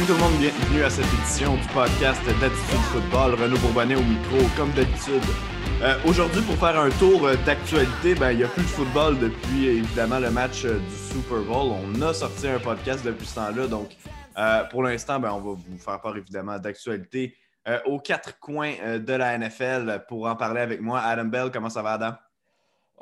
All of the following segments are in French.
salut tout le monde, bienvenue à cette édition du podcast d'Attitude Football. Renaud Bourbonnet au micro, comme d'habitude. Euh, aujourd'hui, pour faire un tour euh, d'actualité, ben, il n'y a plus de football depuis évidemment le match euh, du Super Bowl. On a sorti un podcast depuis ce temps-là, donc pour l'instant, ben, on va vous faire part évidemment d'actualité aux quatre coins de la NFL. Pour en parler avec moi, Adam Bell, comment ça va, Adam?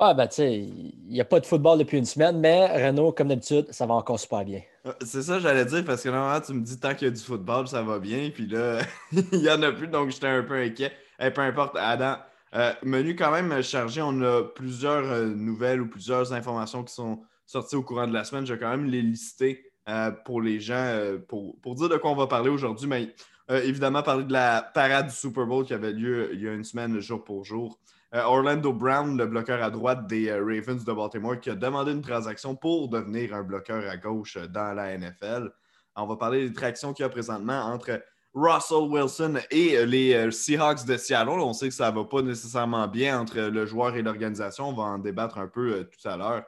Ah, ben, tu sais, il n'y a pas de football depuis une semaine, mais Renault, comme d'habitude, ça va encore super bien. Euh, c'est ça, j'allais dire, parce que normalement, tu me dis tant qu'il y a du football, ça va bien, puis là, il n'y en a plus, donc j'étais un peu inquiet. Et peu importe, Adam, euh, menu quand même chargé, on a plusieurs euh, nouvelles ou plusieurs informations qui sont sorties au courant de la semaine. Je vais quand même les lister pour les gens, pour, pour, dire de quoi on va parler aujourd'hui, mais évidemment, parler de la parade du Super Bowl qui avait lieu il y a une semaine, jour pour jour. Euh, Orlando Brown, le bloqueur à droite des euh, Ravens de Baltimore, qui a demandé une transaction pour devenir un bloqueur à gauche euh, dans la NFL. On va parler des tractions qu'il y a présentement entre Russell Wilson et les Seahawks de Seattle. On sait que ça ne va pas nécessairement bien entre le joueur et l'organisation. On va en débattre un peu tout à l'heure.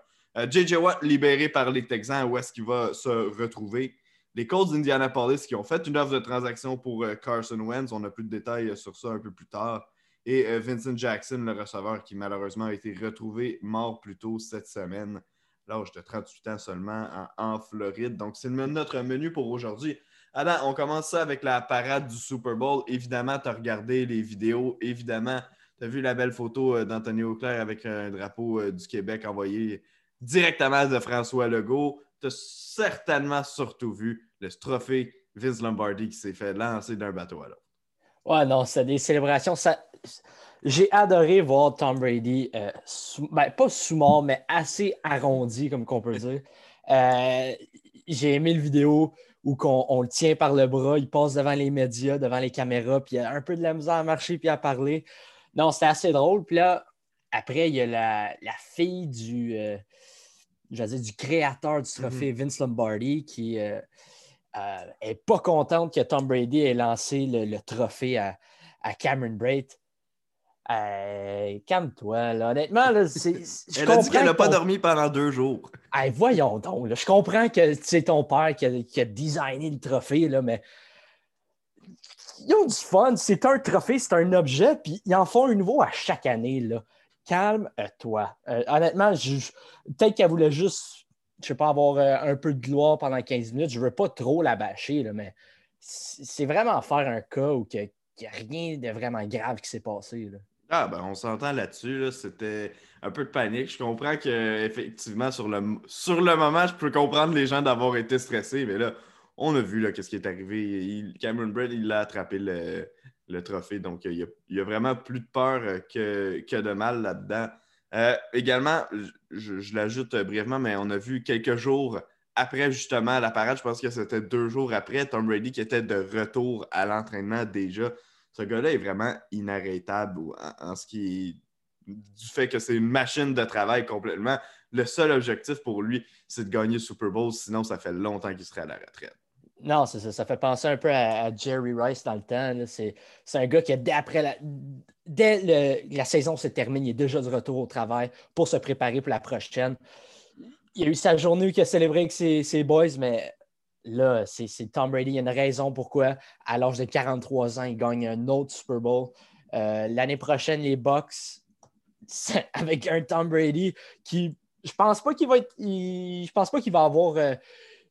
J.J. Watt libéré par les Texans, où est-ce qu'il va se retrouver? Les Colts d'Indianapolis qui ont fait une offre de transaction pour Carson Wentz. On a plus de détails sur ça un peu plus tard et euh, Vincent Jackson, le receveur qui malheureusement a été retrouvé mort plus tôt cette semaine, l'âge de 38 ans seulement en, Floride. Donc, c'est notre menu pour aujourd'hui. Adam, on commence ça avec la parade du Super Bowl. Évidemment, tu as regardé les vidéos. Évidemment, tu as vu la belle photo euh, d'Anthony Auclair avec un drapeau euh, du Québec envoyé directement de François Legault. Tu as certainement surtout vu le trophée Vince Lombardi qui s'est fait lancer d'un bateau à l'autre. Ouais, non, c'est des célébrations. Ça, j'ai adoré voir Tom Brady, euh, ben, pas sous mort, mais assez arrondi, comme qu'on peut dire. Euh, j'ai aimé le vidéo où on, le tient par le bras, il passe devant les médias, devant les caméras, puis il a un peu de la misère à marcher puis à parler. Non, c'était assez drôle. Puis là, après, il y a la, fille du, euh, du créateur du trophée, mm-hmm. Vince Lombardi, qui n'est pas contente que Tom Brady ait lancé le, trophée à, à Cameron Braid. Calme-toi, là. Honnêtement, là, Elle a dit qu'elle n'a pas dormi pendant deux jours. voyons donc. Je comprends que c'est ton père qui a, designé le trophée, là, mais ils ont du fun. C'est un trophée, c'est un objet, puis ils en font un nouveau à chaque année. Là. Calme-toi. Euh, honnêtement, peut-être qu'elle voulait juste, je sais pas, avoir euh, un peu de gloire pendant 15 minutes. Je veux pas trop la bâcher, là, mais c'est vraiment faire un cas où il n'y a rien de vraiment grave qui s'est passé. Là. Ah, ben, on s'entend là-dessus. C'était un peu de panique. Je comprends qu'effectivement, sur le, sur le moment, je peux comprendre les gens d'avoir été stressés, mais là, on a vu là, ce qui est arrivé. Cameron Braid, il a attrapé le, trophée. Donc, il y, a, vraiment plus de peur que, que de mal là-dedans. Euh, également, je, l'ajoute brièvement, mais on a vu quelques jours après justement la parade, je pense que c'était deux jours après, Tom Brady qui était de retour à l'entraînement déjà ce gars-là est vraiment inarrêtable en, ce qui est du fait que c'est une machine de travail complètement. Le seul objectif pour lui, c'est de gagner le Super Bowl, sinon ça fait longtemps qu'il serait à la retraite. Non, c'est ça. Ça fait penser un peu à, Jerry Rice dans le temps. C'est un gars qui, après la, dès la saison se termine, il est déjà de retour au travail pour se préparer pour la prochaine. Il a eu sa journée qu'il a célébré avec ses, ses boys, mais Là, c'est Tom Brady. Il y a une raison pourquoi, à l'âge de 43 ans, il gagne un autre Super Bowl. Euh, l'année prochaine, les Bucks, avec un Tom Brady qui, je pense pas qu'il va pense pas qu'il va avoir, euh,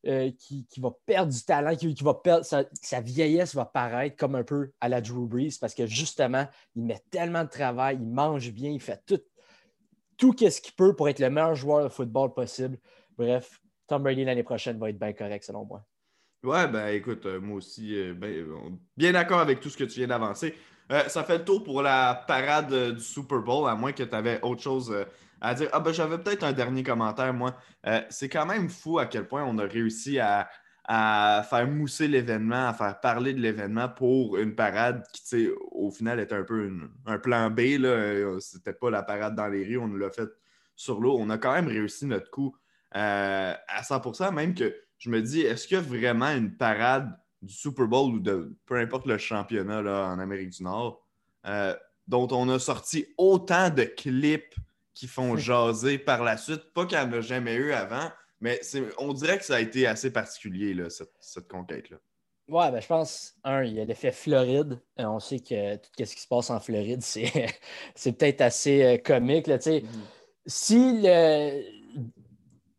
euh, va perdre du talent, qui, va perdre, sa, vieillesse va paraître comme un peu à la Drew Brees parce que justement, il met tellement de travail, il mange bien, il fait tout, tout ce qu'il peut pour être le meilleur joueur de football possible. Bref, Tom Brady l'année prochaine va être bien correct selon moi. Ouais, ben écoute, euh, moi aussi, euh, ben, bien d'accord avec tout ce que tu viens d'avancer. Euh, ça fait le tour pour la parade du Super Bowl, à moins que tu avais autre chose à dire. Ah ben j'avais peut-être un dernier commentaire, moi. c'est quand même fou à quel point on a réussi à, faire mousser l'événement, à faire parler de l'événement pour une parade qui, au final, était un peu un plan B. C'était pas la parade dans les rues, on l'a fait sur l'eau. On a quand même réussi notre coup euh, à 100% même que je me dis, est-ce qu'il y a vraiment une parade du Super Bowl ou de peu importe le championnat là, en Amérique du Nord euh, dont on a sorti autant de clips qui font jaser par la suite? Pas qu'il n'y en a jamais eu avant, mais on dirait que ça a été assez particulier, là, cette, conquête-là. Ouais, ben, je pense, un, il y a l'effet Floride. Euh, on sait que tout ce qui se passe en Floride, c'est, peut-être assez euh, comique. Là, mm-hmm. Si le...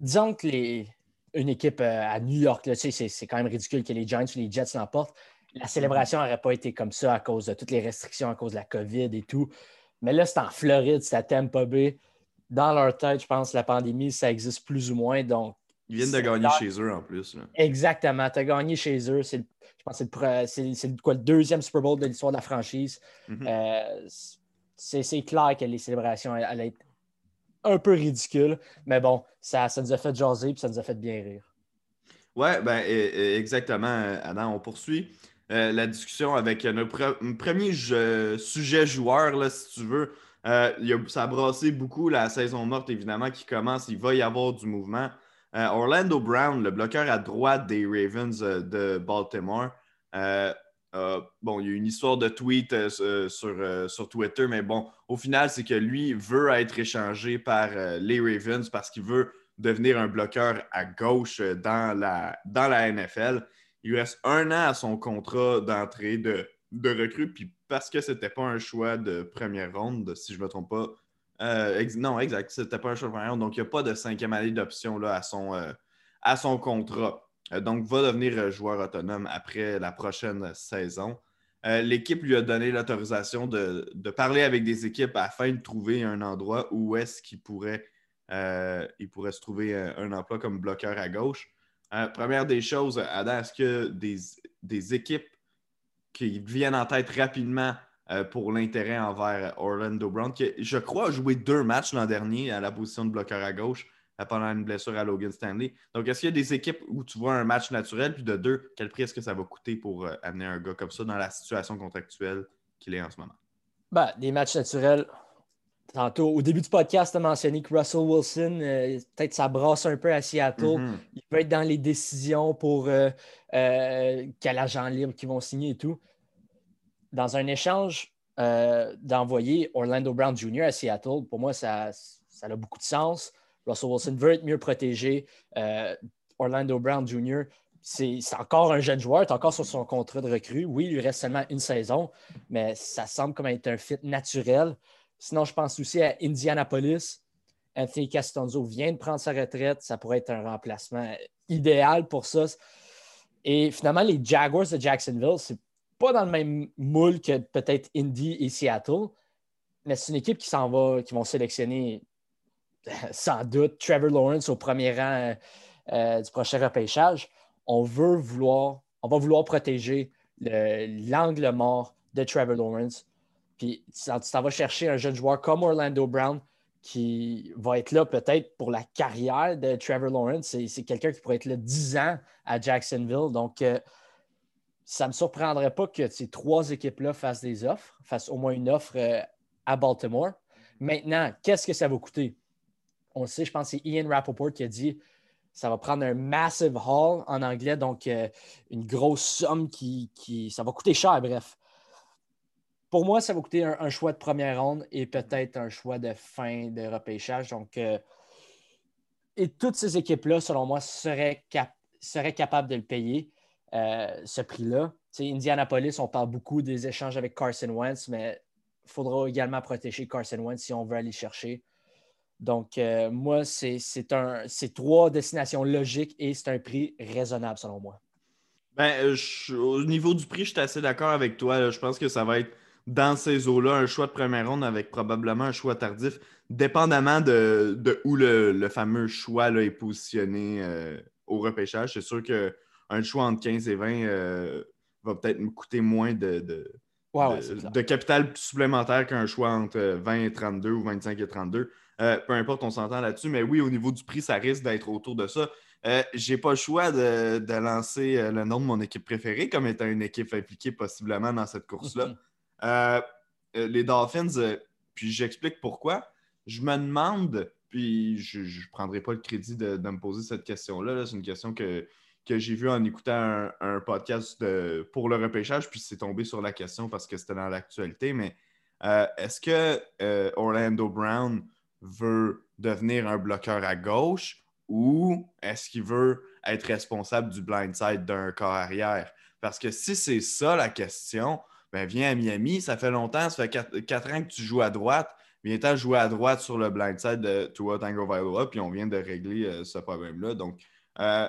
disons que les... une équipe euh, à New York, là, c'est, c'est quand même ridicule que les Giants ou les Jets l'emportent. La célébration n'aurait pas été comme ça à cause de toutes les restrictions, à cause de la COVID et tout. Mais là, c'est en Floride, c'est à Tampa Bay. Dans leur tête, je pense que la pandémie, ça existe plus ou moins. Donc, ils viennent de gagner chez eux en plus. Exactement. Tu as gagné chez eux. C'est je pense que c'est le, le, deuxième Super Bowl de l'histoire de la franchise. Mm-hmm. Euh, c'est clair que les célébrations allaient être un peu ridicules. Mais bon, ça, ça nous a fait jaser et ça nous a fait bien rire. Ouais, ben, exactement, Adam. On poursuit euh, la discussion avec notre premier sujet joueur, là, si tu veux. Euh, ça a brassé beaucoup la saison morte, évidemment, qui commence. Il va y avoir du mouvement. Euh, Orlando Brown, le bloqueur à droite des Ravens euh, de Baltimore. Euh, bon, il y a une histoire de tweet sur, sur Twitter, mais bon, au final, c'est que lui veut être échangé par les Ravens parce qu'il veut devenir un bloqueur à gauche dans la, dans la NFL. Il reste un an à son contrat d'entrée de, recrue, puis parce que ce n'était pas un choix de première ronde, si je ne me trompe pas, euh, non, exact. C'était pas un choix de Donc, il n'y a pas de cinquième année d'option à, euh, à son contrat. Euh, donc, va devenir joueur autonome après la prochaine saison. L'équipe lui a donné l'autorisation de, parler avec des équipes afin de trouver un endroit où est-ce qu'il pourrait, pourrait se trouver un, emploi comme bloqueur à gauche. première des choses, Adam, est-ce que des, des équipes qui viennent en tête rapidement euh, pour l'intérêt envers Orlando Brown, qui, je crois, a joué deux matchs l'an dernier à la position de bloqueur à gauche euh, pendant une blessure à Logan Stanley. Donc, est-ce qu'il y a des équipes où tu vois un match naturel, puis de deux, quel prix est-ce que ça va coûter pour euh, amener un gars comme ça dans la situation contractuelle qu'il est en ce moment? Ben, des matchs naturels. Tantôt, au début du podcast, tu as mentionné que Russell Wilson, peut-être ça brasse un peu à Seattle. Mm-hmm. Il peut être dans les décisions pour quel agent libre qui vont signer et tout dans un échange euh, d'envoyer Orlando Brown Jr. à Seattle, pour moi, ça, ça, a beaucoup de sens. Russell Wilson veut être mieux protégé. Euh, Orlando Brown Jr., c'est encore un jeune joueur, est encore sur son contrat de recrue. Oui, il lui reste seulement une saison, mais ça semble comme être un fit naturel. Sinon, je pense aussi à Indianapolis. Anthony Castonzo vient de prendre sa retraite. Ça pourrait être un remplacement idéal pour ça. Et finalement, les Jaguars de Jacksonville, c'est pas dans le même moule que peut-être Indy et Seattle, mais c'est une équipe qui s'en va, qui vont sélectionner sans doute Trevor Lawrence au premier rang euh, du prochain repêchage. On veut vouloir, on va vouloir protéger l'angle mort de Trevor Lawrence. Puis tu t'en vas chercher un jeune joueur comme Orlando Brown qui va être là peut-être pour la carrière de Trevor Lawrence. C'est quelqu'un qui pourrait être là 10 ans à Jacksonville. Donc, euh, ça ne me surprendrait pas que ces trois équipes-là fassent des offres, fassent au moins une offre euh, à Baltimore. Maintenant, qu'est-ce que ça va coûter? On le sait, je pense que c'est Ian Rappaport qui a dit ça va prendre un massive haul en anglais, donc euh, une grosse somme qui, Ça va coûter cher, bref. Pour moi, ça va coûter un, choix de première ronde et peut-être un choix de fin de repêchage. Donc, euh, et toutes ces équipes-là, selon moi, seraient, seraient capables de le payer. Euh, ce prix-là. Indianapolis, on parle beaucoup des échanges avec Carson Wentz, mais il faudra également protéger Carson Wentz si on veut aller chercher. Donc, euh, moi, c'est trois destinations logiques et c'est un prix raisonnable selon moi. Ben, euh, au niveau du prix, je suis assez d'accord avec toi. Je pense que ça va être dans ces eaux-là un choix de première ronde avec probablement un choix tardif, dépendamment de, où le, fameux choix là, est positionné au repêchage. C'est sûr que un choix entre 15 et 20 euh, va peut-être me coûter moins de, de, capital supplémentaire qu'un choix entre 20 et 32 ou 25 et 32. Euh, peu importe, on s'entend là-dessus, mais oui, au niveau du prix, ça risque d'être autour de ça. Euh, j'ai pas le choix de, lancer le nom de mon équipe préférée comme étant une équipe impliquée possiblement dans cette course-là. les Dolphins, puis j'explique pourquoi. Je me demande, puis je ne prendrai pas le crédit de, me poser cette question-là. -là, C'est une question que, que j'ai vu en écoutant un, podcast pour le repêchage, puis c'est tombé sur la question parce que c'était dans l'actualité. Mais euh, est-ce que euh, Orlando Brown veut devenir un bloqueur à gauche ou est-ce qu'il veut être responsable du blindside d'un corps arrière? Parce que si c'est ça la question, ben viens à Miami, ça fait longtemps, ça fait quatre, ans que tu joues à droite. Viens-t'en jouer à droite sur le blindside de Tua Tango Vailoa, puis on vient de régler euh, ce problème-là. Donc, euh,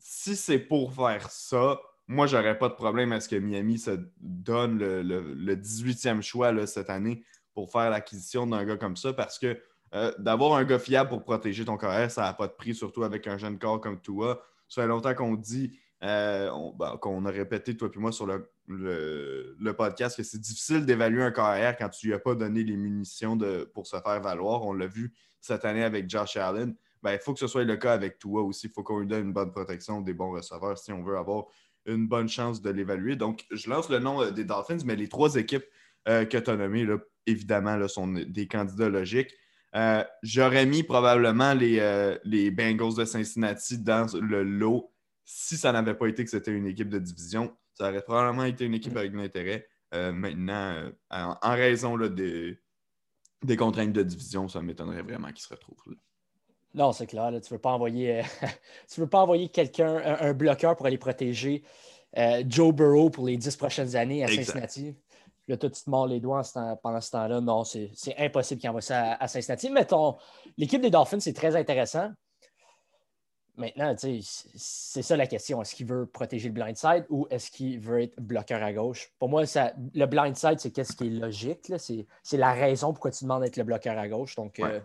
si c'est pour faire ça, moi, j'aurais pas de problème à ce que Miami se donne le, 18e choix cette année pour faire l'acquisition d'un gars comme ça parce que euh, d'avoir un gars fiable pour protéger ton carrière, ça n'a pas de prix, surtout avec un jeune corps comme toi. Ça fait longtemps qu'on dit, euh, ben, qu'on a répété, toi et moi, sur le, podcast, que c'est difficile d'évaluer un carrière quand tu lui as pas donné les munitions de, pour se faire valoir. On l'a vu cette année avec Josh Allen. Ben, il faut que ce soit le cas avec toi aussi. Il faut qu'on lui donne une bonne protection des bons receveurs si on veut avoir une bonne chance de l'évaluer. Donc, je lance le nom euh, des Dolphins, mais les trois équipes que tu as nommées, évidemment, là, sont des candidats logiques. Euh, j'aurais mis probablement les, euh, les, Bengals de Cincinnati dans le lot si ça n'avait pas été que c'était une équipe de division. Ça aurait probablement été une équipe avec de l'intérêt. Euh, maintenant, en, raison des, des, contraintes de division, ça m'étonnerait vraiment qu'ils se retrouvent là. Non, c'est clair. tu ne veux pas envoyer, tu veux pas envoyer quelqu'un, un, bloqueur pour aller protéger Joe Burrow pour les dix prochaines années à Cincinnati. Là, toi, tu te mords les doigts pendant ce temps-là. Non, c'est impossible qu'il envoie ça à, Cincinnati. Mais l'équipe des Dolphins, c'est très intéressant. Maintenant, c'est ça la question. Est-ce qu'il veut protéger le blindside ou est-ce qu'il veut être bloqueur à gauche? Pour moi, ça, le blindside, c'est qu'est-ce qui est logique. C'est la raison pourquoi tu demandes d'être le bloqueur à gauche. Donc, euh,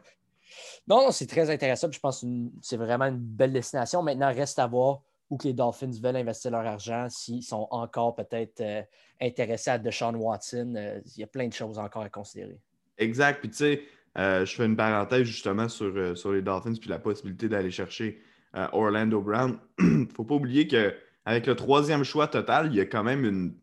non, c'est très intéressant. je pense que c'est vraiment une belle destination. Maintenant, reste à voir ou que les Dolphins veulent investir leur argent, s'ils sont encore peut-être euh, intéressés à Deshaun Watson. Euh, il y a plein de choses encore à considérer. Exact. Puis tu sais, euh, je fais une parenthèse justement sur, sur les Dolphins puis la possibilité d'aller chercher Orlando Brown. Il faut pas oublier qu'avec le troisième choix total, il y a quand même une.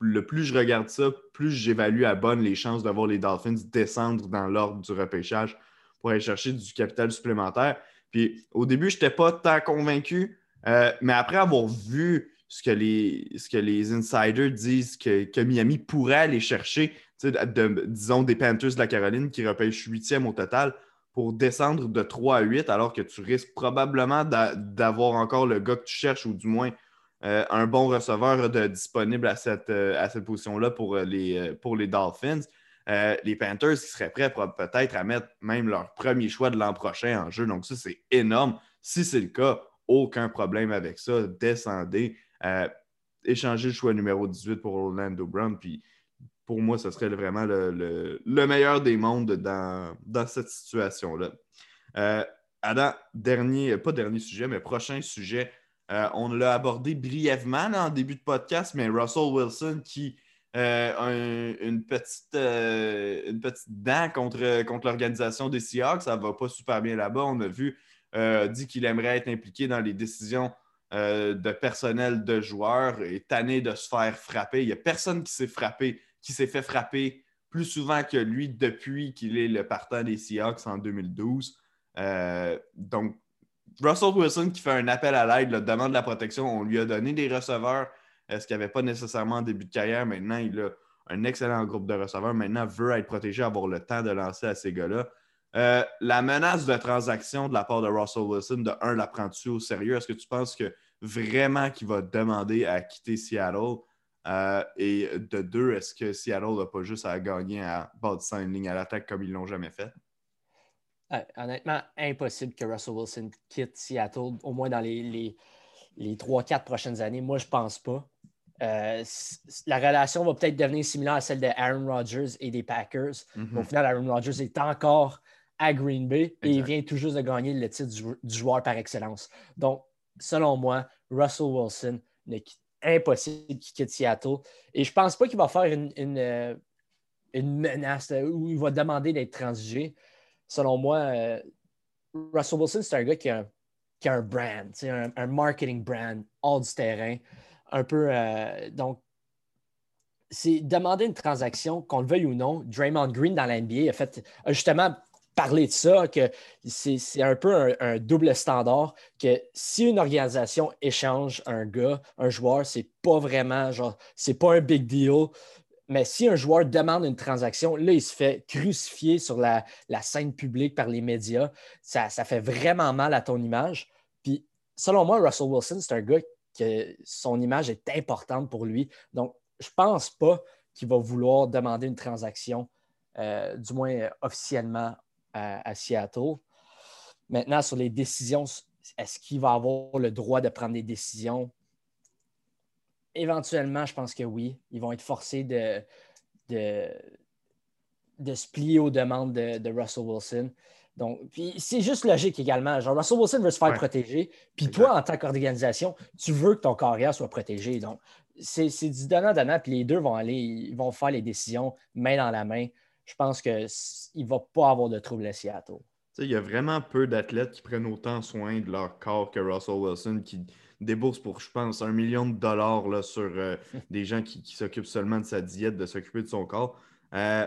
Le plus je regarde ça, plus j'évalue à bonne les chances d'avoir les Dolphins descendre dans l'ordre du repêchage pour aller chercher du capital supplémentaire. Puis au début, je n'étais pas tant convaincu. Euh, mais après avoir vu ce que les, ce que les insiders disent que, Miami pourrait aller chercher, disons des Panthers de la Caroline qui repêchent huitième au total pour descendre de 3 à 8, alors que tu risques probablement d'avoir encore le gars que tu cherches ou du moins euh, un bon receveur disponible à cette, euh, à cette position-là pour, les, pour les Dolphins. les Panthers qui seraient prêts peut-être à mettre même leur premier choix de l'an prochain en jeu. Donc, ça, c'est énorme. Si c'est le cas, aucun problème avec ça. Descendez, euh, échangez le choix numéro 18 pour Orlando Brown. Puis pour moi, ce serait vraiment le, meilleur des mondes dans, dans cette situation-là. Euh, Adam, dernier, pas dernier sujet, mais prochain sujet. Euh, on l'a abordé brièvement en début de podcast, mais Russell Wilson qui a une, petite, une petite dent contre, contre l'organisation des Seahawks. Ça ne va pas super bien là-bas. On a vu euh, dit qu'il aimerait être impliqué dans les décisions euh, de personnel de joueurs et tanné de se faire frapper. Il n'y a personne qui s'est frappé, qui s'est fait frapper plus souvent que lui depuis qu'il est le partant des Seahawks en 2012. Euh, donc, Russell Wilson qui fait un appel à l'aide, demande de la protection. On lui a donné des receveurs, ce qu'il n'y avait pas nécessairement en début de carrière. Maintenant, il a un excellent groupe de receveurs. Maintenant, veut être protégé, avoir le temps de lancer à ces gars-là. Euh, la menace de transaction de la part de Russell Wilson, de un, la prends-tu au sérieux? Est-ce que tu penses que vraiment qu'il va demander à quitter Seattle? Euh, et de deux, est-ce que Seattle n'a pas juste à gagner à bas de une ligne à l'attaque comme ils ne l'ont jamais fait? honnêtement, impossible que Russell Wilson quitte Seattle, au moins dans les, les, 3-4 prochaines années. Moi, je ne pense pas. Euh, la relation va peut-être devenir similaire à celle de Aaron Rodgers et des Packers. Mm-hmm. Au final, Aaron Rodgers est encore à Green Bay et il vient tout juste de gagner le titre du, joueur par excellence. Donc, selon moi, Russell Wilson n'est impossible qu'il quitte Seattle. Et je ne pense pas qu'il va faire une, euh, une, menace où il va demander d'être transigé. Selon moi, euh, Russell Wilson, c'est un gars qui a, un brand, un, un marketing brand hors du terrain. Un peu. Euh, donc, c'est demander une transaction, qu'on le veuille ou non. Draymond Green dans la NBA a fait justement parler de ça, que c'est un peu un, double standard, que si une organisation échange un gars, un joueur, c'est pas vraiment, genre, c'est pas un big deal. Mais si un joueur demande une transaction, là, il se fait crucifier sur la, scène publique par les médias. Ça, fait vraiment mal à ton image. Puis, selon moi, Russell Wilson, c'est un gars que son image est importante pour lui. Donc, je pense pas qu'il va vouloir demander une transaction, euh, du moins officiellement, à, Seattle. Maintenant, sur les décisions, est-ce qu'il va avoir le droit de prendre des décisions? Éventuellement, je pense que oui. Ils vont être forcés de, de, se plier aux demandes de, Russell Wilson. Donc, c'est juste logique également. Genre, Russell Wilson veut se faire protéger, puis toi, en tant qu'organisation, tu veux que ton carrière soit protégé. Donc, c'est du donnant-donnant, puis les deux vont aller, ils vont faire les décisions main dans la main. Je pense qu'il ne va pas avoir de trouble à Seattle. Il y a vraiment peu d'athlètes qui prennent autant soin de leur corps que Russell Wilson, qui débourse pour, je pense, un million de dollars là, sur euh, des gens qui, s'occupent seulement de sa diète, de s'occuper de son corps. Euh,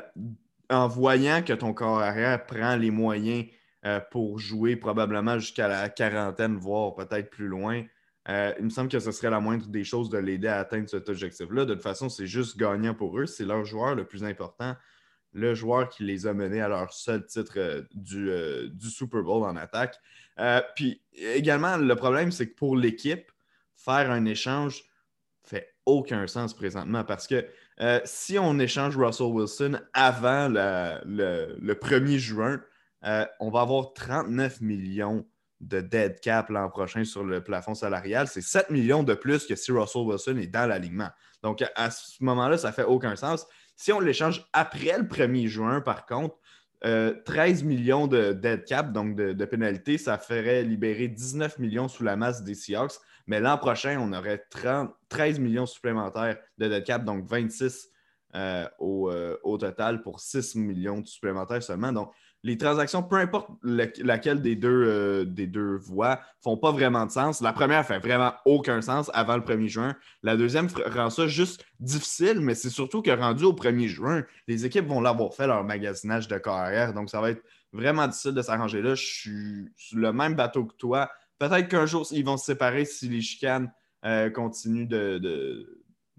en voyant que ton corps arrière prend les moyens euh, pour jouer probablement jusqu'à la quarantaine, voire peut-être plus loin, il me semble que ce serait la moindre des choses de l'aider à atteindre cet objectif-là. De toute façon, c'est juste gagnant pour eux. C'est leur joueur le plus important, le joueur qui les a menés à leur seul titre euh, du, du, Super Bowl en attaque. puis également, le problème, c'est que pour l'équipe, faire un échange fait aucun sens présentement parce que euh, si on échange Russell Wilson avant le, 1er juin, euh, on va avoir 39 millions de dead cap l'an prochain sur le plafond salarial. C'est 7 millions de plus que si Russell Wilson est dans l'alignement. Donc, à ce moment-là, ça fait aucun sens. Si on l'échange après le 1er juin, par contre, 13 euh, millions de dead cap, donc de, de pénalité, ça ferait libérer 19 millions sous la masse des Seahawks. Mais l'an prochain, on aurait 13 millions supplémentaires de dead cap, donc 26 euh, euh, au, total pour 6 millions de supplémentaires seulement. Donc, les transactions, peu importe laquelle des deux, euh, des deux voies, font pas vraiment de sens. La première fait vraiment aucun sens avant le 1er juin. La deuxième rend ça juste difficile, mais c'est surtout que rendu au 1er juin, les équipes vont l'avoir fait leur magasinage de carrière. Donc, ça va être vraiment difficile de s'arranger là. Je suis sur le même bateau que toi Peut-être qu'un jour, ils vont se séparer si les chicanes euh, continuent de,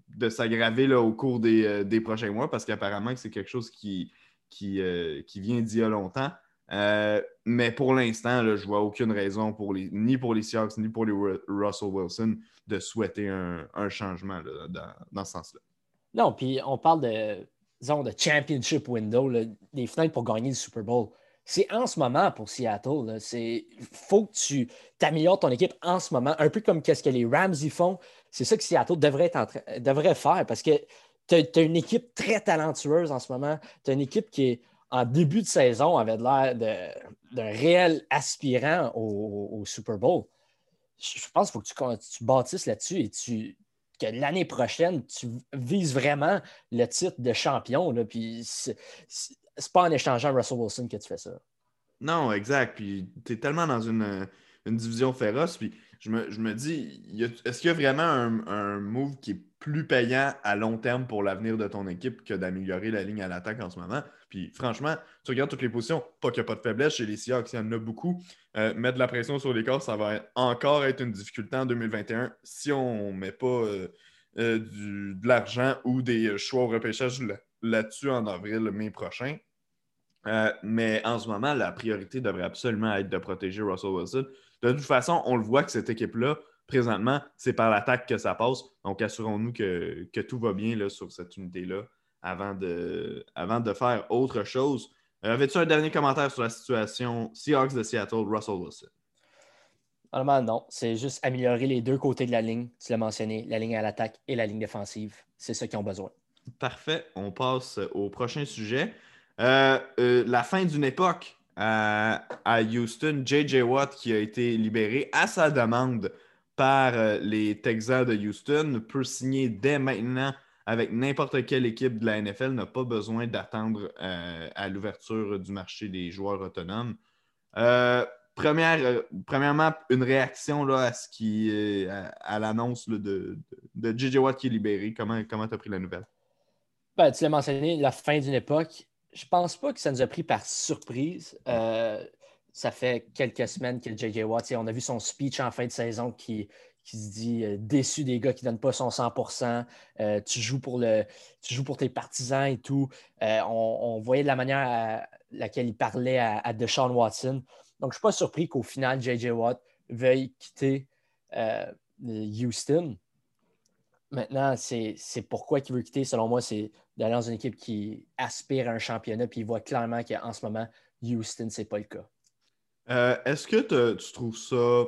de, s'aggraver au cours euh, des, prochains mois, parce qu'apparemment, c'est quelque chose qui, qui, euh, qui vient d'il y a longtemps. mais pour l'instant, je ne vois aucune raison ni pour les Seahawks ni pour les Russell Wilson de souhaiter un, changement dans, dans, ce sens-là. Non, puis on parle de, de championship window, des fenêtres pour gagner le Super Bowl c'est en ce moment pour Seattle. Il faut que tu t'améliores ton équipe en ce moment, un peu comme ce que les Rams y font. C'est ça que Seattle devrait, devrait faire parce que tu as, une équipe très talentueuse en ce moment. Tu as une équipe qui, en début de saison, avait l'air d'un réel aspirant au, Super Bowl. Je, pense qu'il faut que tu, bâtisses là-dessus et que l'année prochaine, tu vises vraiment le titre de champion. Là, puis c'est pas en échangeant Russell Wilson que tu fais ça. Non, exact. Puis tu es tellement dans une, division féroce. Puis je me, dis, est-ce qu'il y a vraiment un, move qui est plus payant à long terme pour l'avenir de ton équipe que d'améliorer la ligne à l'attaque en ce moment? Puis franchement, tu regardes toutes les positions, pas qu'il n'y a pas de faiblesse chez les Seahawks, il y en a beaucoup. Euh, mettre de la pression sur les corps, ça va encore être une difficulté en 2021 si on ne met pas euh, euh, de l'argent ou des choix au repêchage là-dessus en avril, mai prochain. Mais en ce moment, la priorité devrait absolument être de protéger Russell Wilson. De toute façon, on le voit que cette équipe-là, présentement, c'est par l'attaque que ça passe. Donc, assurons-nous que, tout va bien là, sur cette unité-là avant de, avant de faire autre chose. Euh, avais-tu un dernier commentaire sur la situation Seahawks de Seattle, Russell Wilson? Normalement, non. C'est juste améliorer les deux côtés de la ligne. Tu l'as mentionné, la ligne à l'attaque et la ligne défensive. C'est ça qu'ils ont besoin. Parfait. On passe au prochain sujet. Euh, euh, la fin d'une époque à, Houston, J.J. Watt qui a été libéré à sa demande par euh, les Texans de Houston peut signer dès maintenant avec n'importe quelle équipe de la NFL, n'a pas besoin d'attendre à l'ouverture du marché des joueurs autonomes. première, premièrement, une réaction là, à ce qui à, l'annonce de, de, J.J. Watt qui est libéré. Comment tu as pris la nouvelle? Ben, tu l'as mentionné, la fin d'une époque je pense pas que ça nous a pris par surprise. Euh, ça fait quelques semaines que J.J. Watt, on a vu son speech en fin de saison qui, se dit euh, déçu des gars qui ne donnent pas son 100 euh, tu, joues pour le, tu joues pour tes partisans et tout. On, voyait de la manière à laquelle il parlait à, à Deshaun Watson. Donc, je ne suis pas surpris qu'au final, J.J. Watt veuille quitter Houston. Maintenant, c'est pourquoi il veut quitter, selon moi, c'est d'aller dans une équipe qui aspire à un championnat, puis il voit clairement qu'en ce moment, Houston, ce n'est pas le cas. Euh, est-ce que tu trouves ça,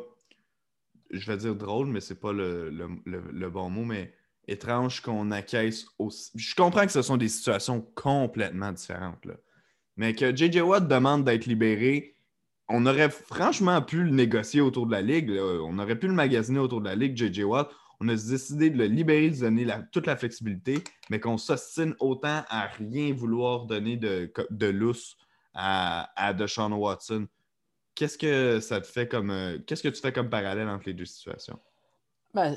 je vais dire drôle, mais c'est pas le, bon mot, mais étrange qu'on acquiesce aussi? Je comprends que ce sont des situations complètement différentes, mais que J.J. Watt demande d'être libéré, on aurait franchement pu le négocier autour de la ligue. On aurait pu le magasiner autour de la ligue, J.J. Watt. On a décidé de le libérer, de donner toute la flexibilité, mais qu'on s'ostine autant à rien vouloir donner de, de lousse à, à Deshaun Watson. Qu'est-ce que ça te fait comme. Euh, qu'est-ce que tu fais comme parallèle entre les deux situations? Ben,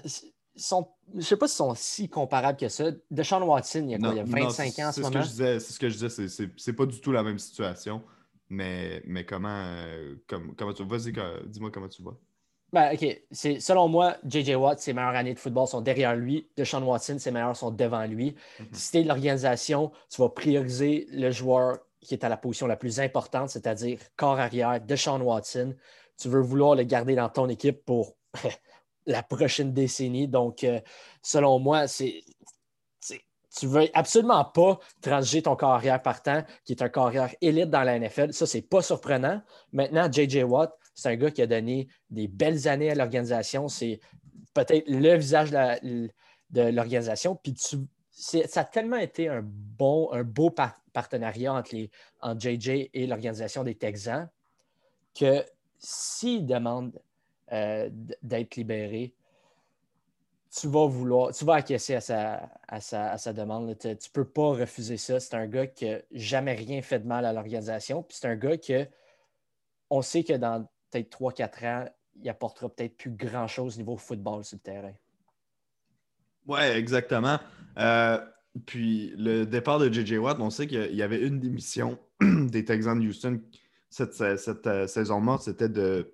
sont, je ne sais pas s'ils sont si comparables que ça. Deshaun Watson, il y a, quoi, il y a 25 ans en ce, moment? C'est ce que je disais, c'est pas du tout la même situation. Mais, mais comment, euh, comment tu Vas-y, dis-moi comment tu vois. Ben, OK. Selon moi, J.J. Watt, ses meilleures années de football sont derrière lui. Deshaun Watson, ses meilleures sont devant lui. Mhm. Si tu es de l'organisation, tu vas prioriser le joueur qui est à la position la plus importante, c'est-à-dire corps arrière, Deshaun Watson. Tu veux vouloir le garder dans ton équipe pour la prochaine décennie. Donc, euh, selon moi, c'est tu veux absolument pas transiger ton carrière partant, qui est un carrière élite dans la NFL. Ça, c'est pas surprenant. Maintenant, J.J. Watt, c'est un gars qui a donné des belles années à l'organisation. C'est peut-être le visage de l'organisation. Puis ça a tellement été un bon, un beau partenariat entre, les, entre JJ et l'organisation des Texans que s'il demande euh, d'être libéré, tu vas vouloir, tu vas acquiescer à sa, à sa, demande. Tu ne peux pas refuser ça. C'est un gars qui n'a jamais rien fait de mal à l'organisation. Puis c'est un gars que on sait que dans peut-être 3-4 ans, il apportera peut-être plus grand-chose au niveau football sur le terrain. Oui, exactement. Euh, puis le départ de J.J. Watt, on sait qu'il y avait une démission des Texans de Houston cette, cette, euh, saison morte, c'était de,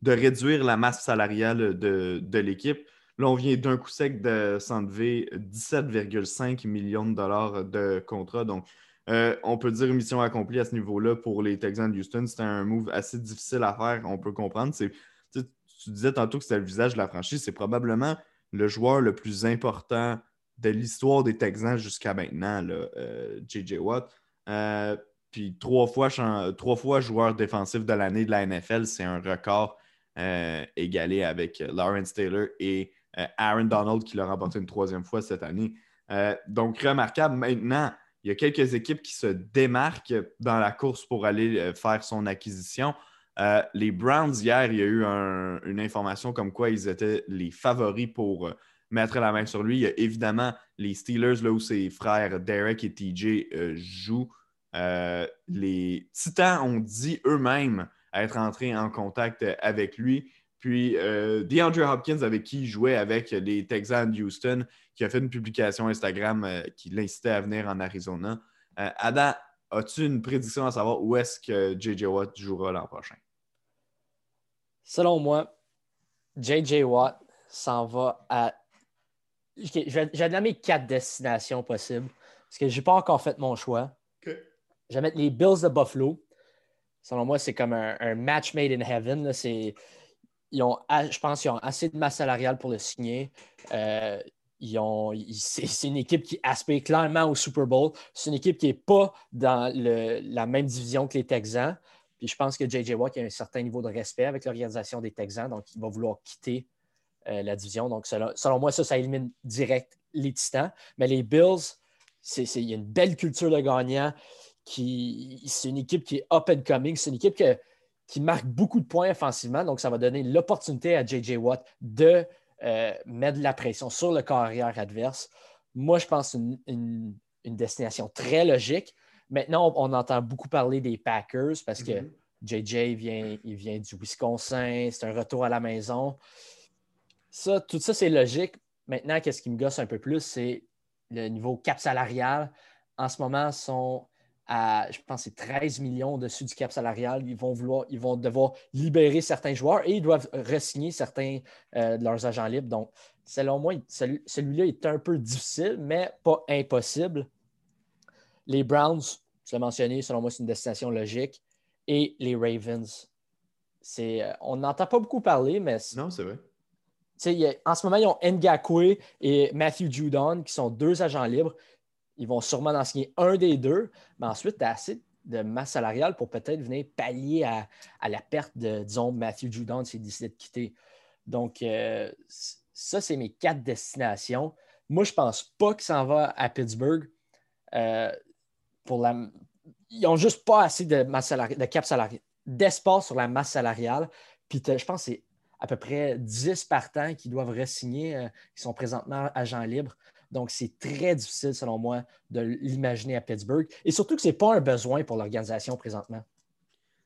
de réduire la masse salariale de, de l'équipe. Là, on vient d'un coup sec de s'enlever 17,5 millions de dollars de contrat. Donc, euh, on peut dire mission accomplie à ce niveau-là pour les Texans de Houston. C'était un move assez difficile à faire, on peut comprendre. Tu, disais tantôt que c'était le visage de la franchise. C'est probablement le joueur le plus important de l'histoire des Texans jusqu'à maintenant, J.J. Euh, Watt. Euh, puis trois fois, joueur défensif de l'année de la NFL, c'est un record égalé avec Lawrence Taylor et euh, Aaron Donald qui l'a remporté une troisième fois cette année. Euh, donc, remarquable. Maintenant, il y a quelques équipes qui se démarquent dans la course pour aller euh, faire son acquisition. les Browns, hier, il y a eu une information comme quoi ils étaient les favoris pour mettre la main sur lui. Il y a évidemment les Steelers, là où ses frères Derek et TJ jouent. les Titans ont dit eux-mêmes être entrés en contact avec lui. Puis euh, DeAndre Hopkins, avec qui il jouait avec les Texans de Houston, qui a fait une publication Instagram euh, qui l'incitait à venir en Arizona. Euh, Adam, as-tu une prédiction à savoir où est-ce que J.J. Watt jouera l'an prochain? Selon moi, J.J. Watt s'en va à. J'ai vais, quatre destinations possibles parce que je n'ai pas encore fait mon choix. Je vais mettre les Bills de Buffalo. Selon moi, c'est comme un, match made in heaven. C'est ont, je pense qu'ils ont assez de masse salariale pour le signer. Euh, c'est une équipe qui aspire clairement au Super Bowl. C'est une équipe qui n'est pas dans la même division que les Texans. Puis je pense que J.J. Watt a un certain niveau de respect avec l'organisation des Texans, donc il va vouloir quitter euh, la division. Donc selon, moi, ça, ça élimine direct les Titans. Mais les Bills, il y a une belle culture de gagnant. C'est une équipe qui est up and coming. C'est une équipe que qui marque beaucoup de points offensivement. Donc, ça va donner l'opportunité à J.J. Watt de euh, mettre de la pression sur le carrière adverse. Moi, je pense une, une, une destination très logique. Maintenant, on, entend beaucoup parler des Packers parce que JJ mm-hmm. vient, il vient du Wisconsin, c'est un retour à la maison. Ça, tout ça, c'est logique. Maintenant, qu'est-ce qui me gosse un peu plus, c'est le niveau cap salarial. En ce moment, sont je pense, c'est 13 millions au-dessus du cap salarial. Ils vont, vouloir, ils vont devoir libérer certains joueurs et ils doivent re-signer certains euh, de leurs agents libres. Donc, selon moi, celui-là est un peu difficile, mais pas impossible. Les Browns, je l'ai mentionné, selon moi, c'est une destination logique. Et les Ravens, c'est, euh, on n'entend pas beaucoup parler, mais. Non, c'est vrai. En ce moment, ils ont Ngakwe et Matthew Judon, qui sont deux agents libres. Ils vont sûrement en signer un des deux, mais ensuite, tu as assez de masse salariale pour peut-être venir pallier à, la perte de, disons, Matthew Judon s'il décide de quitter. Donc, euh, ça, c'est mes quatre destinations. Moi, je ne pense pas qu'il s'en va à Pittsburgh. Euh. Ils n'ont juste pas assez de, masse de cap sur la masse salariale. Puis je pense que c'est à peu près 10 partants qui doivent re-signer, euh, qui sont présentement agents libres. Donc, c'est très difficile, selon moi, de l'imaginer à Pittsburgh. Et surtout que ce n'est pas un besoin pour l'organisation présentement.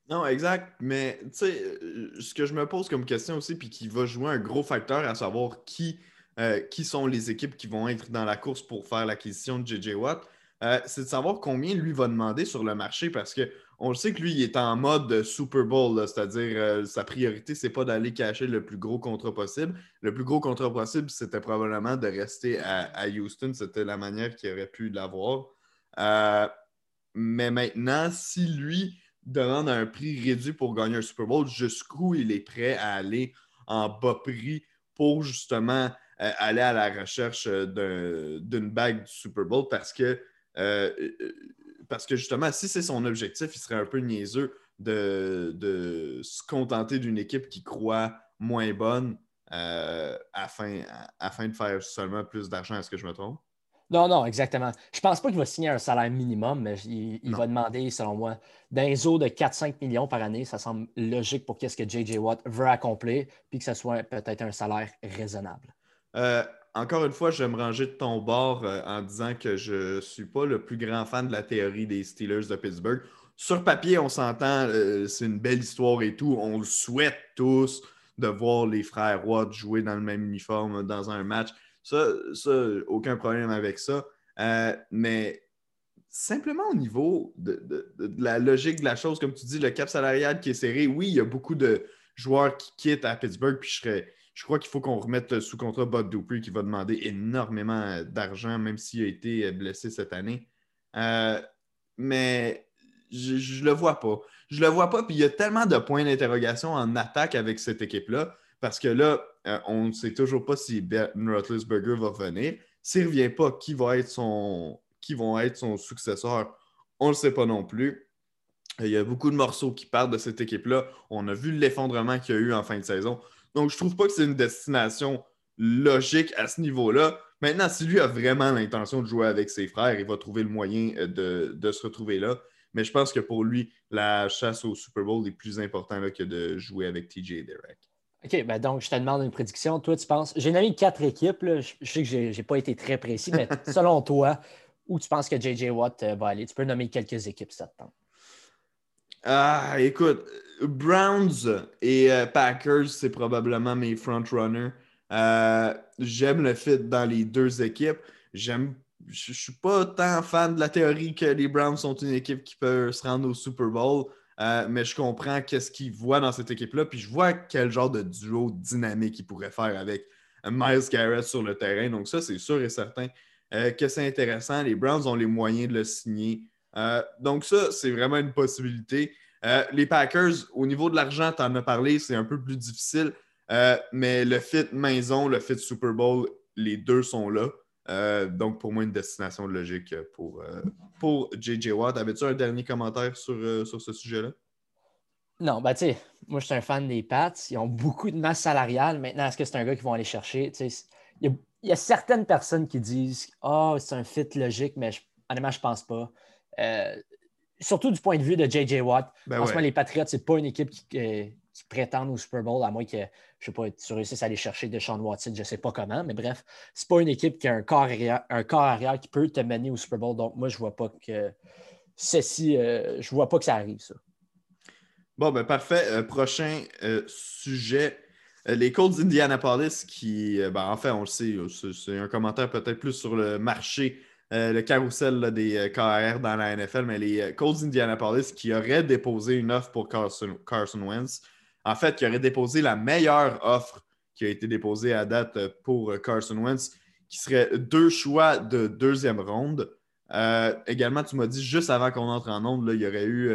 Non, exact. Mais tu sais, euh, ce que je me pose comme question aussi, puis qui va jouer un gros facteur à savoir qui, euh, qui sont les équipes qui vont être dans la course pour faire l'acquisition de JJ Watt, c'est de savoir combien lui va demander sur le marché parce que on le sait que lui, il est en mode Super Bowl, c'est-à-dire euh, sa priorité, c'est pas d'aller cacher le plus gros contrat possible. Le plus gros contrat possible, c'était probablement de rester à, Houston. C'était la manière qu'il aurait pu l'avoir. Euh, mais maintenant, si lui demande un prix réduit pour gagner un Super Bowl, jusqu'où il est prêt à aller en bas prix pour justement euh, aller à la recherche d'une bague du Super Bowl? Parce que parce que justement, si c'est son objectif, il serait un peu niaiseux de, se contenter d'une équipe qui croit moins bonne euh, afin, afin de faire seulement plus d'argent. Est-ce que je me trompe? Non, non, exactement. Je pense pas qu'il va signer un salaire minimum, mais il, va demander, selon moi, d'un zoo de 4-5 millions par année. Ça semble logique pour qu'est-ce que J.J. Watt veut accomplir, puis que ce soit peut-être un salaire raisonnable. Euh, encore une fois, je vais me ranger de ton bord euh, en disant que je ne suis pas le plus grand fan de la théorie des Steelers de Pittsburgh. Sur papier, on s'entend, euh, c'est une belle histoire et tout. On le souhaite tous de voir les frères Watt jouer dans le même uniforme dans un match. Ça, aucun problème avec ça. Euh, mais simplement au niveau de, la logique de la chose, comme tu dis, le cap salarial qui est serré, oui, il y a beaucoup de joueurs qui quittent à Pittsburgh, puis je serais je crois qu'il faut qu'on remette sous contrat Bud Dupree qui va demander énormément d'argent, même s'il a été blessé cette année. Euh, mais je ne le vois pas. Je le vois pas. Puis il y a tellement de points d'interrogation en attaque avec cette équipe-là. Parce que là, euh, on ne sait toujours pas si Ben Roethlisberger va venir. S'il ne revient pas, qui va être son, qui vont être son successeur, on ne le sait pas non plus. Il y a beaucoup de morceaux qui partent de cette équipe-là. On a vu l'effondrement qu'il y a eu en fin de saison. Donc, je trouve pas que c'est une destination logique à ce niveau-là. Maintenant, si lui a vraiment l'intention de jouer avec ses frères, il va trouver le moyen euh, de, se retrouver là. Mais je pense que pour lui, la chasse au Super Bowl est plus importante que de jouer avec TJ Derek. OK, ben donc je te demande une prédiction. Toi, tu penses. J'ai nommé quatre équipes. Je sais que je n'ai pas été très précis, mais selon toi, où tu penses que JJ Watt euh, va aller? Tu peux nommer quelques équipes ça te Ah, écoute, Browns et euh, Packers, c'est probablement mes front-runners. Euh, j'aime le fit dans les deux équipes. J'aime. Je ne suis pas tant fan de la théorie que les Browns sont une équipe qui peut se rendre au Super Bowl, euh, mais je comprends qu'est-ce qu'ils voient dans cette équipe-là, puis je vois quel genre de duo dynamique ils pourraient faire avec Miles Garrett sur le terrain. Donc ça, c'est sûr et certain que c'est intéressant. Les Browns ont les moyens de le signer. donc ça, c'est vraiment une possibilité. Euh, les Packers, au niveau de l'argent, tu en as parlé, c'est un peu plus difficile. Euh, mais le fit maison, le fit Super Bowl, les deux sont là. Euh, donc, pour moi, une destination logique pour, pour JJ Watt. Avais-tu un dernier commentaire sur, sur ce sujet-là? Non, ben tu sais, moi je suis un fan des Pats. Ils ont beaucoup de masse salariale. Maintenant, est-ce que c'est un gars qu'ils vont aller chercher? Il y, a certaines personnes qui disent Ah, oh, c'est un fit logique, mais honnêtement, je pense pas surtout du point de vue de J.J. Watt. Ben en ce moment, les Patriots, c'est pas une équipe euh, qui, prétend au Super Bowl, à moins que, je sais pas, tu réussisses à aller chercher Deshaun Watson, je sais pas comment, mais bref, c'est pas une équipe qui a un corps arrière, un corps arrière qui peut te mener au Super Bowl. Donc, moi, je vois pas que ceci, euh, je vois pas que ça arrive, ça. Bon, ben parfait. Euh, prochain sujet. Les Colts d'Indianapolis qui, ben, en fait, on le sait, c'est un commentaire peut-être plus sur le marché euh, le carrousel des euh, KR dans la NFL, mais les euh, Colts d'Indianapolis qui auraient déposé une offre pour Carson, Wentz. En fait, qui auraient déposé la meilleure offre qui a été déposée à date pour Carson Wentz, qui serait deux choix de deuxième ronde. également, tu m'as dit juste avant qu'on entre en onde, il y aurait eu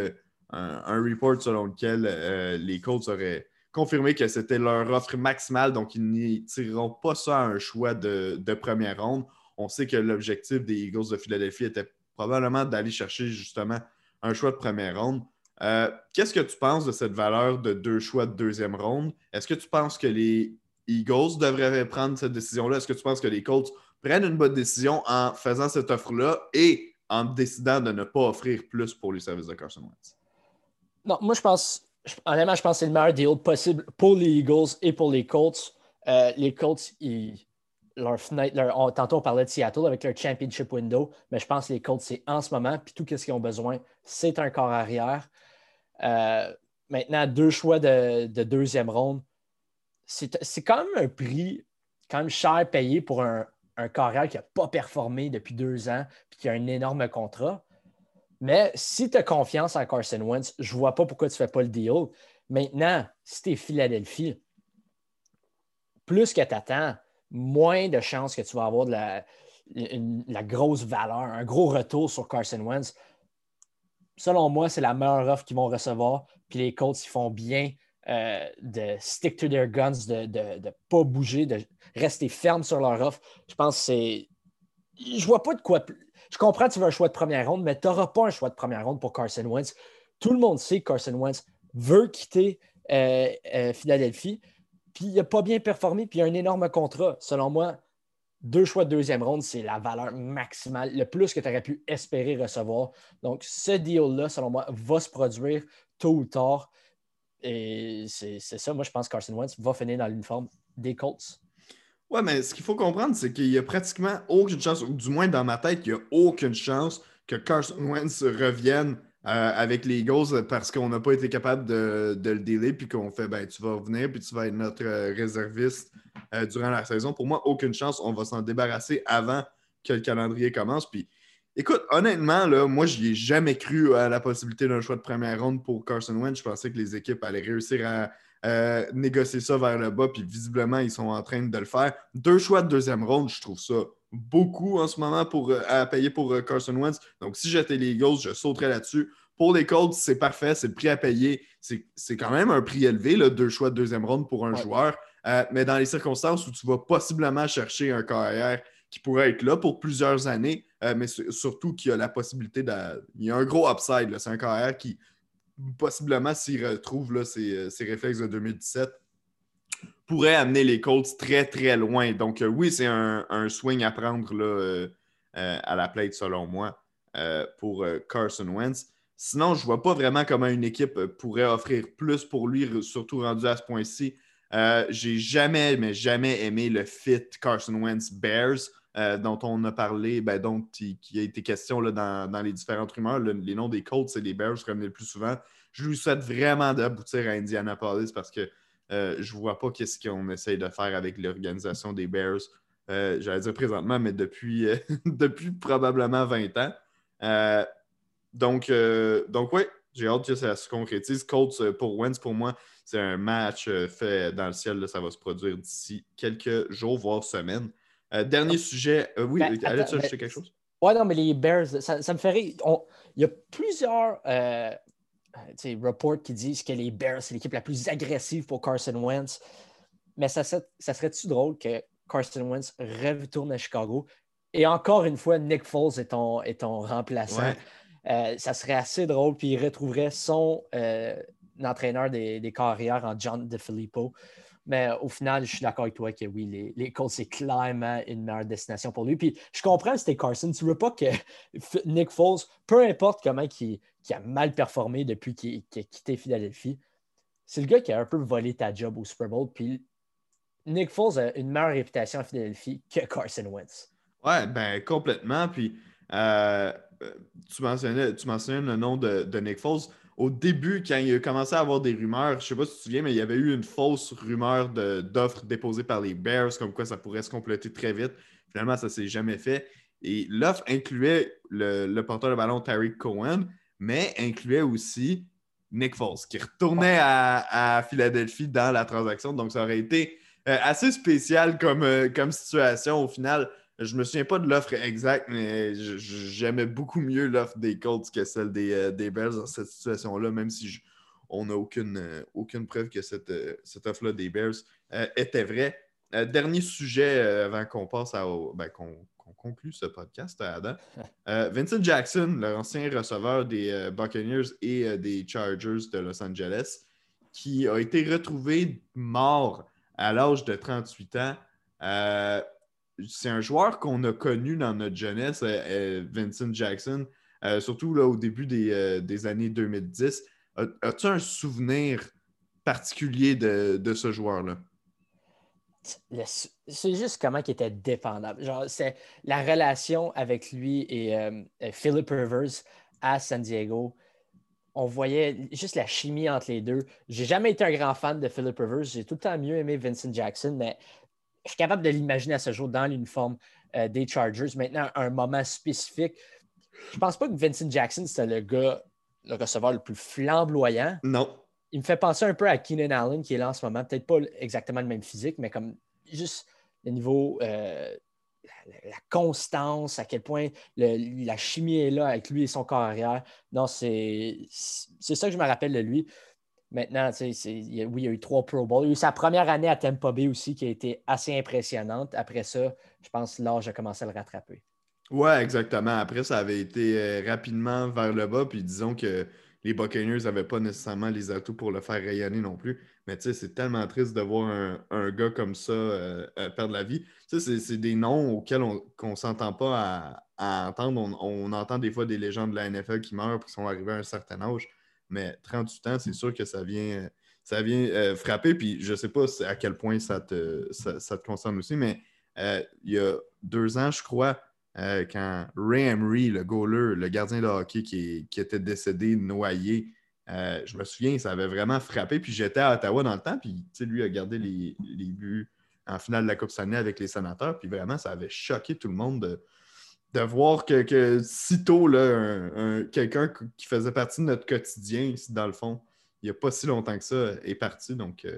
un, report selon lequel les Colts auraient confirmé que c'était leur offre maximale, donc ils n'y tireront pas ça à un choix de, de première ronde. On sait que l'objectif des Eagles de Philadelphie était probablement d'aller chercher justement un choix de première ronde. Euh, qu'est-ce que tu penses de cette valeur de deux choix de deuxième ronde? Est-ce que tu penses que les Eagles devraient prendre cette décision-là? Est-ce que tu penses que les Colts prennent une bonne décision en faisant cette offre-là et en décidant de ne pas offrir plus pour les services de Carson Wentz? Non, moi je pense, honnêtement, je pense que c'est le meilleur deal possible pour les Eagles et pour les Colts. Euh, les Colts, leur fenêtre, tantôt on parlait de Seattle avec leur championship window, mais je pense que les Colts, c'est en ce moment, puis tout ce qu'ils ont besoin, c'est un corps arrière. Euh, maintenant, deux choix de, deuxième ronde, c'est quand même un prix quand même cher payé pour un, un carrière qui n'a pas performé depuis deux ans puis qui a un énorme contrat. Mais si tu as confiance en Carson Wentz, je ne vois pas pourquoi tu ne fais pas le deal. Maintenant, si tu es Philadelphie, plus que tu attends, moins de chances que tu vas avoir de la, grosse valeur, un gros retour sur Carson Wentz. Selon moi, c'est la meilleure offre qu'ils vont recevoir. Puis les Colts, ils font bien euh, de stick to their guns, de ne pas bouger, de rester ferme sur leur offre. Je pense que c'est. Je vois pas de quoi. Je comprends que tu veux un choix de première ronde, mais tu n'auras pas un choix de première ronde pour Carson Wentz. Tout le monde sait que Carson Wentz veut quitter euh, euh, Philadelphie, puis il n'a pas bien performé, puis il a un énorme contrat. Selon moi, deux choix de deuxième ronde, c'est la valeur maximale, le plus que tu aurais pu espérer recevoir. Donc, ce deal-là, selon moi, va se produire tôt ou tard. Et c'est ça, moi, je pense que Carson Wentz va finir dans l'uniforme des Colts. Ouais, mais ce qu'il faut comprendre, c'est qu'il n'y a pratiquement aucune chance, ou du moins dans ma tête, il n'y a aucune chance que Carson Wentz revienne euh, avec les Eagles parce qu'on n'a pas été capable de, le délai, puis qu'on fait, ben, tu vas revenir, puis tu vas être notre euh, réserviste euh, durant la saison. Pour moi, aucune chance. On va s'en débarrasser avant que le calendrier commence. Puis, écoute, honnêtement, là, moi, je ai jamais cru à la possibilité d'un choix de première ronde pour Carson Wentz. Je pensais que les équipes allaient réussir à négocier ça vers le bas, puis visiblement, ils sont en train de le faire. Deux choix de deuxième ronde, je trouve ça beaucoup en ce moment pour, euh, à payer pour euh, Carson Wentz. Donc, si j'étais les Eagles, je sauterais là-dessus. Pour les Colts, c'est parfait, c'est le prix à payer. C'est quand même un prix élevé, là, deux choix de deuxième ronde pour un joueur. mais dans les circonstances où tu vas possiblement chercher un carrière qui pourrait être là pour plusieurs années, mais surtout qu'il y a la possibilité de. Il y a un gros upside. C'est un carrière qui possiblement, s'il retrouve là, ses, réflexes de 2017, pourrait amener les Colts très, très loin. Donc, euh, oui, c'est un, swing à prendre là, euh, euh, à la plate, selon moi, pour Carson Wentz. Sinon, je ne vois pas vraiment comment une équipe pourrait offrir plus pour lui, surtout rendu à ce point-ci. J'ai jamais, mais jamais aimé le fit Carson Wentz Bears. dont on a parlé, ben, qui, a été question là, dans, les différentes rumeurs. les noms des Colts et des Bears revenaient le plus souvent. Je lui souhaite vraiment d'aboutir à Indianapolis parce que euh, je ne vois pas qu'est-ce qu'on essaye de faire avec l'organisation des Bears. Euh, j'allais dire présentement, mais depuis, euh, depuis probablement 20 ans. donc, donc oui, j'ai hâte que ça se concrétise. Colts pour Wentz, pour moi, c'est un match fait dans le ciel. ça va se produire d'ici quelques jours, voire semaines. dernier sujet. oui, ben, allez-tu ajouter quelque chose? Oui, non, mais les Bears, ça, me fait rire. il y a plusieurs euh, reports qui disent que les Bears, c'est l'équipe la plus agressive pour Carson Wentz. Mais ça, ça, serait-tu drôle que Carson Wentz retourne à Chicago? Et encore une fois, Nick Foles est ton, est ton remplaçant? Euh, ça serait assez drôle, puis il retrouverait son euh, entraîneur des, des, carrières en John DeFilippo. Mais au final, je suis d'accord avec toi que oui, les, les Colts, c'est clairement une meilleure destination pour lui. Puis je comprends c'était Carson. Tu veux pas que Nick Foles, peu importe comment il, a mal performé depuis qu'il a quitté Philadelphie, c'est le gars qui a un peu volé ta job au Super Bowl. Puis Nick Foles a une meilleure réputation à Philadelphie que Carson Wentz. Ouais, ben complètement. Puis euh, tu, mentionnais, tu mentionnais le nom de, de Nick Foles au début, quand il a commencé à avoir des rumeurs, je ne sais pas si tu te souviens, mais il y avait eu une fausse rumeur d'offres déposées par les Bears, comme quoi ça pourrait se compléter très vite. Finalement, ça ne s'est jamais fait. Et l'offre incluait le, porteur de ballon Tariq Cohen, mais incluait aussi Nick Foles, qui retournait à, Philadelphie dans la transaction. Donc, ça aurait été euh, assez spécial comme, euh, comme situation au final. Je me souviens pas de l'offre exacte, mais j'aimais beaucoup mieux l'offre des Colts que celle des, euh, des Bears dans cette situation-là, même si on n'a aucune, aucune preuve que cette, cette offre-là des Bears était vraie. dernier sujet avant qu'on passe à. Ben, qu'on conclut ce podcast, Adam. Vincent Jackson, l'ancien receveur des Buccaneers et des Chargers de Los Angeles, qui a été retrouvé mort à l'âge de 38 ans. Euh, c'est un joueur qu'on a connu dans notre jeunesse, euh, euh, Vincent Jackson, surtout là, au début des, années 2010. As-tu un souvenir particulier de, ce joueur-là? C'est juste comment il était dépendable. Genre, c'est la relation avec lui et Philip Rivers à San Diego on voyait juste la chimie entre les deux. J'ai jamais été un grand fan de Philip Rivers. J'ai tout le temps mieux aimé Vincent Jackson, mais je suis capable de l'imaginer à ce jour dans l'uniforme euh, des Chargers. Maintenant, un moment spécifique. Je pense pas que Vincent Jackson, c'était le gars, le receveur le plus flamboyant. Non. Il me fait penser un peu à Keenan Allen qui est là en ce moment. Peut-être pas exactement le même physique, mais comme juste le niveau euh, la, constance, à quel point la chimie est là avec lui et son corps arrière. Non, c'est ça que je me rappelle de lui. Maintenant, oui, il y a eu trois Pro Bowls. Il y a eu sa première année à Tampa Bay aussi qui a été assez impressionnante. Après ça, je pense que l'âge a commencé à le rattraper. Ouais, exactement. Après, ça avait été euh, rapidement vers le bas. Puis disons que les Buccaneers n'avaient pas nécessairement les atouts pour le faire rayonner non plus. Mais tu sais, c'est tellement triste de voir un, gars comme ça euh, euh, perdre la vie. Tu sais, c'est des noms auxquels on ne s'entend pas à, entendre. On, entend des fois des légendes de la NFL qui meurent et qui sont arrivés à un certain âge. Mais 38 ans, c'est sûr que ça vient, euh, frapper. Puis je ne sais pas à quel point ça te, concerne aussi, mais il y a deux ans, je crois, quand Ray Emery, le goaler, le gardien de hockey qui, était décédé, noyé, euh, je me souviens, ça avait vraiment frappé. Puis j'étais à Ottawa dans le temps, puis lui a gardé les, buts en finale de la Coupe Stanley avec les sénateurs. Puis vraiment, ça avait choqué tout le monde de, voir que, que sitôt, quelqu'un qui faisait partie de notre quotidien, dans le fond, il n'y a pas si longtemps que ça, est parti. Donc, euh,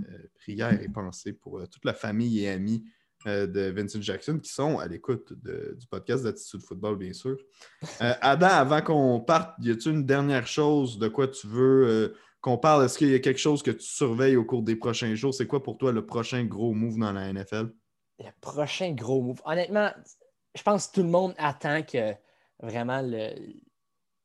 euh, prière et pensée pour toute la famille et amis euh, de Vincent Jackson qui sont à l'écoute du podcast d'Attitude Football, bien sûr. Euh, Adam, avant qu'on parte, y a-t-il une dernière chose de quoi tu veux euh, qu'on parle? Est-ce qu'il y a quelque chose que tu surveilles au cours des prochains jours? C'est quoi pour toi le prochain gros move dans la NFL? Le prochain gros move. Honnêtement, je pense que tout le monde attend que vraiment le,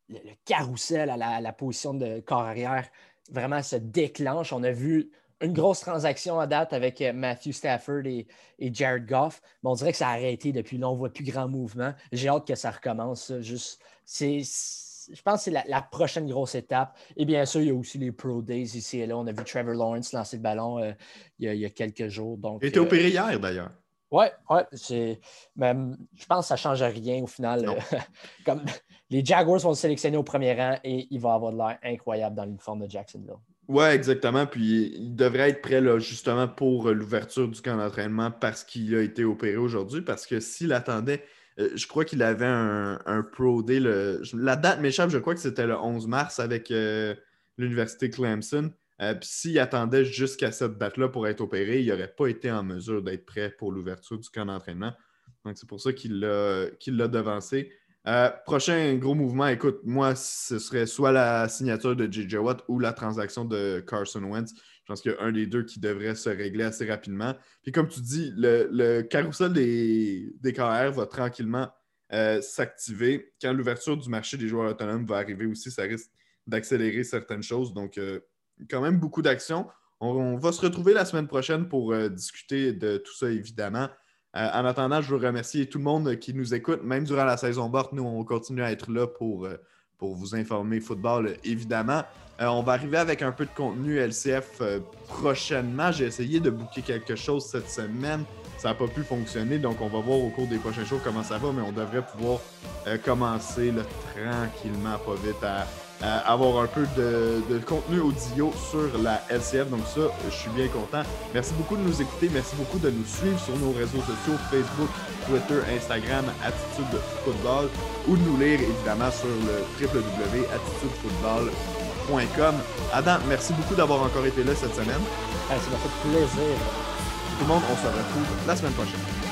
le, carrousel à la, la, position de corps arrière vraiment se déclenche. On a vu une grosse transaction à date avec euh, Matthew Stafford et, Jared Goff, mais on dirait que ça a arrêté depuis là. On ne voit plus grand mouvement. J'ai hâte que ça recommence. Juste, c'est, je pense que c'est la, prochaine grosse étape. Et bien sûr, il y a aussi les Pro Days ici et là. On a vu Trevor Lawrence lancer le ballon euh, il, y a, quelques jours. Donc, il était opéré hier d'ailleurs. Oui, ouais, c'est. Même, je pense que ça ne change rien au final. comme les Jaguars vont le sélectionner au premier rang et il va avoir de l'air incroyable dans l'uniforme de Jacksonville. Oui, exactement. Puis il devrait être prêt là, justement pour euh, l'ouverture du camp d'entraînement parce qu'il a été opéré aujourd'hui. Parce que s'il attendait, euh, je crois qu'il avait un, Pro Day. la date m'échappe, je crois que c'était le 11 mars avec euh, l'Université Clemson. Puis s'il attendait jusqu'à cette date-là pour être opéré, il n'aurait pas été en mesure d'être prêt pour l'ouverture du camp d'entraînement. Donc c'est pour ça qu'il l'a devancé. Euh, prochain gros mouvement, écoute, moi, ce serait soit la signature de J.J. Watt ou la transaction de Carson Wentz. Je pense qu'il y a un des deux qui devrait se régler assez rapidement. Puis comme tu dis, le, le carrousel des, des va tranquillement euh, s'activer. Quand l'ouverture du marché des joueurs autonomes va arriver aussi, ça risque d'accélérer certaines choses. Donc, euh, quand même beaucoup d'actions. On, va se retrouver la semaine prochaine pour discuter de tout ça, évidemment. Euh, en attendant, je veux remercier tout le monde qui nous écoute, même durant la saison morte. Nous, on continue à être là pour, euh, pour vous informer football, évidemment. Euh, on va arriver avec un peu de contenu LCF prochainement. J'ai essayé de booker quelque chose cette semaine. Ça n'a pas pu fonctionner, donc on va voir au cours des prochains jours comment ça va, mais on devrait pouvoir commencer tranquillement, pas vite, à avoir un peu de, contenu audio sur la LCF. Donc ça, je suis bien content. Merci beaucoup de nous écouter. Merci beaucoup de nous suivre sur nos réseaux sociaux, Facebook, Twitter, Instagram, Attitude Football, ou de nous lire évidemment sur le www.attitudefootball.com. Adam, merci beaucoup d'avoir encore été là cette semaine. ça m'a fait plaisir. Tout le monde, on se retrouve la semaine prochaine.